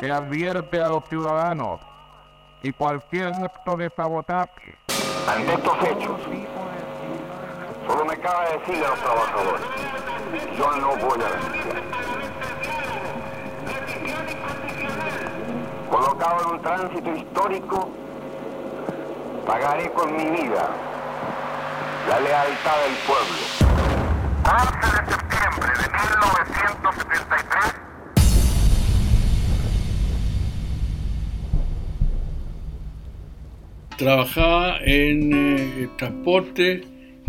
se advierte a los ciudadanos y cualquier acto de sabotaje. Ante estos hechos, solo me cabe decirle a los trabajadores, yo no voy a renunciar. Colocado en un tránsito histórico, pagaré con mi vida la lealtad del pueblo. Trabajaba en eh, transporte,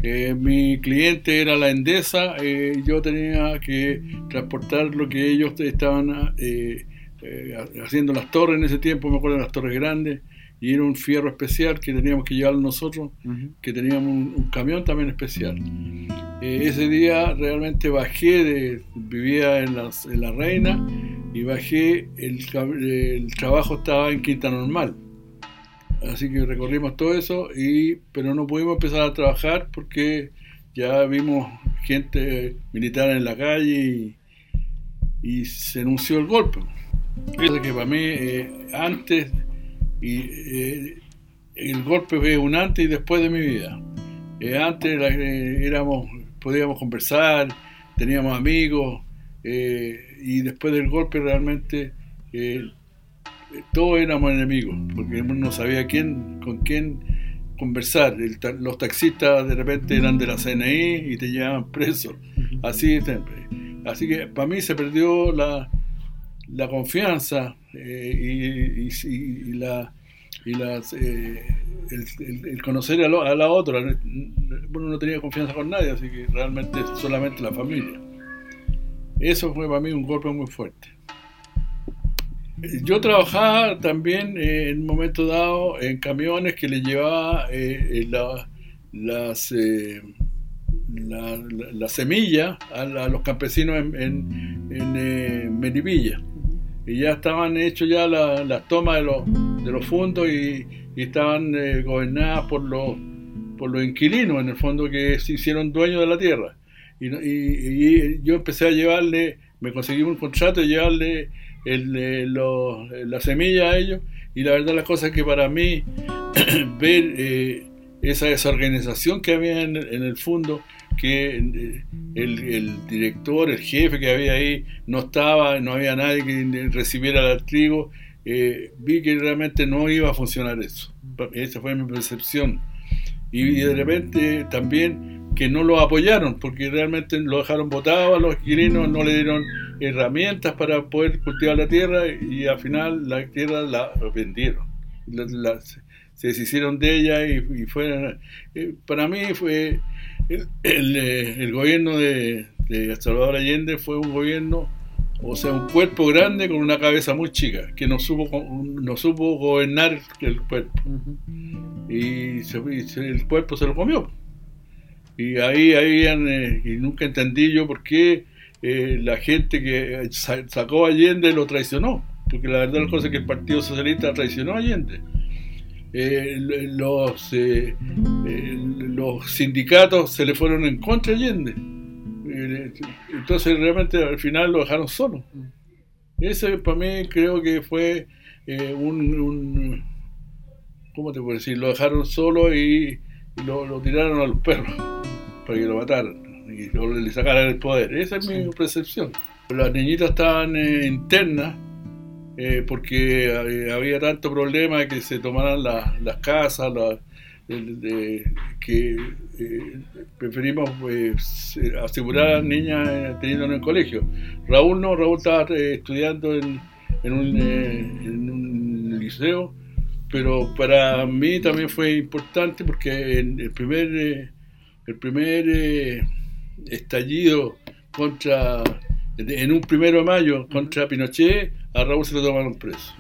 eh, mi cliente era la Endesa, eh, yo tenía que transportar lo que ellos estaban haciendo las torres en ese tiempo, me acuerdo de las torres grandes, y era un fierro especial que teníamos que llevar nosotros, que teníamos un, un camión también especial. Ese día realmente bajé, de, vivía en, las- en La Reina, y bajé, el, el trabajo estaba en Quinta Normal. Así que recorrimos todo eso, y, pero no pudimos empezar a trabajar porque ya vimos gente militar en la calle y, se anunció el golpe. Que para mí, eh, antes, y, eh, el golpe fue un antes y después de mi vida. Eh, antes éramos, podíamos conversar, teníamos amigos, y después del golpe realmente todos éramos enemigos, porque uno no sabía quién, con quién conversar. El los taxistas de repente eran de la CNI y te llevaban preso. Así siempre. Así que para mí se perdió la, la confianza eh, y, y- y- y la, y las, eh, el, el- el conocer a, lo- a la otra. Uno no tenía confianza con nadie, así que realmente solamente la familia. Eso fue para mí un golpe muy fuerte. Yo trabajaba también eh, en un momento dado en camiones que le llevaba eh, eh, la- las eh, la, la- la semilla a, a los campesinos en, en, en, eh. Y ya estaban hechos ya la- las tomas de los, de los fondos y, y estaban gobernadas por los, por los inquilinos, en el fondo, que se hicieron dueños de la tierra. Y, y- y yo empecé a llevarle, me conseguí un contrato de llevarle el, eh, los- la semilla a ellos. Y la verdad, la cosa es que para mí, ver eh, esa desorganización que había en, en el fondo, que eh, el, director, el jefe que había ahí, no estaba, no había nadie que recibiera el trigo, eh, vi que realmente no iba a funcionar eso. Esa fue mi percepción. Y de repente también que no lo apoyaron, porque realmente lo dejaron botado a los inquilinos, no le dieron herramientas para poder cultivar la tierra y al final la tierra la vendieron. La- la- se deshicieron de ella y, y fueron... eh, para mí fue... El, el, eh, el gobierno de, de Salvador Allende fue un gobierno, o sea, un cuerpo grande con una cabeza muy chica, que no supo, no supo gobernar el cuerpo. Y, se- y se- el cuerpo se lo comió. Y ahí habían, eh, y nunca entendí yo por qué eh, la gente que sa- sacó a Allende lo traicionó. Porque la verdad la cosa es que el Partido Socialista traicionó a Allende. Eh, los, eh, eh, los sindicatos se le fueron en contra de Allende. Eh, entonces realmente al final lo dejaron solo. Ese para mí creo que fue un, un- ¿Cómo te puedo decir? Lo dejaron solo y lo, lo tiraron a los perros para que lo mataran y le sacaran el poder. Esa es mi percepción. Las niñitas estaban eh, internas eh, porque eh, había tanto problema de que se tomaran la- las casas, la- de- de- que eh, preferimos eh, se- asegurar a las niñas teniéndolas en el colegio. Raúl no, Raúl estaba eh, estudiando en, en un, en un liceo, pero para mí también fue importante porque en el primer, el primer estallido contra, en un primero de mayo contra Pinochet, a Raúl se lo tomaron preso.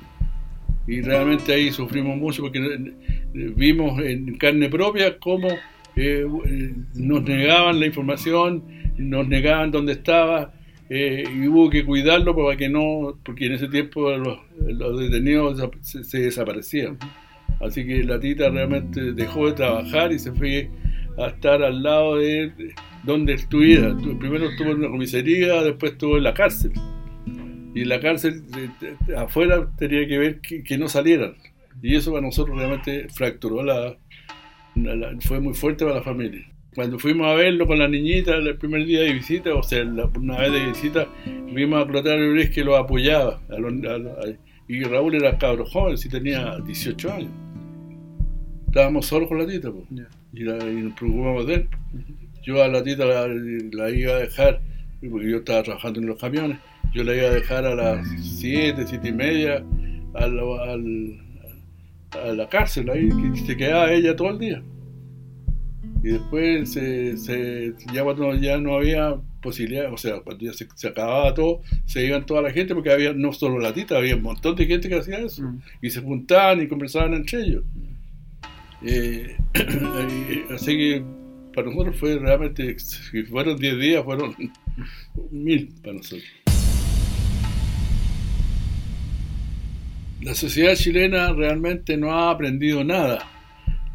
Y realmente ahí sufrimos mucho porque eh, vimos en carne propia cómo eh, nos negaban la información, nos negaban dónde estaba, eh, y hubo que cuidarlo para que no, porque en ese tiempo los, detenidos se, se desaparecían. Así que la tita realmente dejó de trabajar y se fue a estar al lado de donde estuviera. Primero estuvo en una comisaría, después estuvo en la cárcel. Y en la cárcel, afuera, tenía que ver que, no salieran. Y eso para nosotros realmente fracturó la, fue muy fuerte para la familia. Cuando fuimos a verlo con la niñita el primer día de visita, o sea, una vez de visita, vimos a Clotario Luis que lo apoyaba. y Raúl era cabro joven, sí tenía 18 años. Estábamos solos con la tita, y, nos preocupamos de él. Yo a la tita la, iba a dejar, porque yo estaba trabajando en los camiones, yo la iba a dejar a las 7, 7 y media al, a la cárcel, ahí que se quedaba ella todo el día. Y después se, ya cuando ya no había posibilidad, o sea, cuando ya se, acababa todo, se iban toda la gente porque había no solo la tita, había un montón de gente que hacía eso. Mm. Y se juntaban y conversaban entre ellos. Eh, así que para nosotros fue realmente, si fueron 10 días, fueron mil para nosotros. La sociedad chilena realmente no ha aprendido nada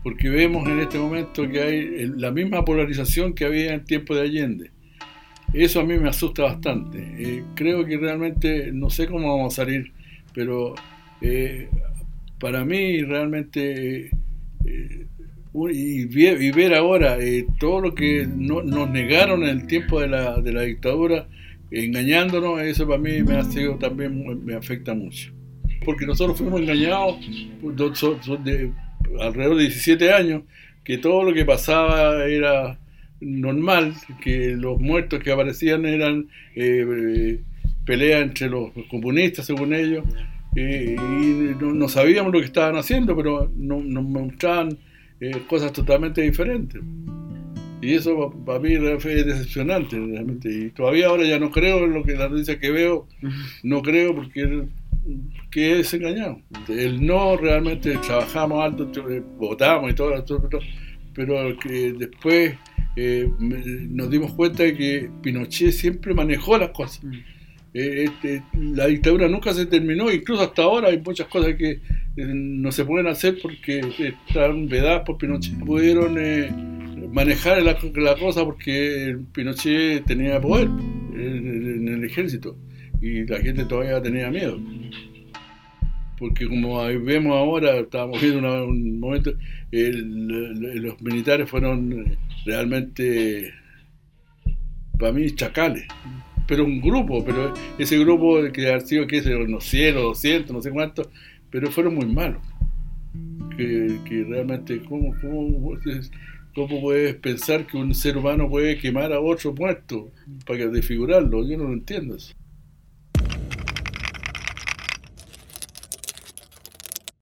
porque vemos en este momento que hay la misma polarización que había en tiempo de Allende. Eso a mí me asusta bastante. Eh, creo que realmente, no sé cómo vamos a salir, pero eh, para mí realmente, eh, y, ver ahora todo lo que nos negaron en el tiempo de la, de la dictadura, engañándonos, eso para mí me ha sido también me afecta mucho. Porque nosotros fuimos engañados de, alrededor de 17 años, que todo lo que pasaba era normal, que los muertos que aparecían eran eh, peleas entre los comunistas, según ellos, eh, y no, sabíamos lo que estaban haciendo, pero nos mostraban eh, cosas totalmente diferentes. Y eso para mí es decepcionante, realmente. Y todavía ahora ya no creo en lo que la noticia que veo, no creo porque que es engañado. El no realmente trabajamos alto, votamos y todo, pero que después eh, nos dimos cuenta de que Pinochet siempre manejó las cosas. Mm. Eh, este, la dictadura nunca se terminó, incluso hasta ahora hay muchas cosas que eh, no se pueden hacer porque están vedadas por Pinochet. Pudieron manejar la, cosa porque Pinochet tenía poder en el ejército y la gente todavía tenía miedo porque como vemos ahora, estábamos viendo un momento, los militares fueron realmente, para mí, chacales. Pero un grupo, pero ese grupo que ha sido, qué sé, unos 100 o 200, no sé cuántos, pero fueron muy malos. Que, realmente, ¿cómo, cómo, ¿cómo puedes pensar que un ser humano puede quemar a otro muerto para desfigurarlo? Yo no lo entiendo. Eso.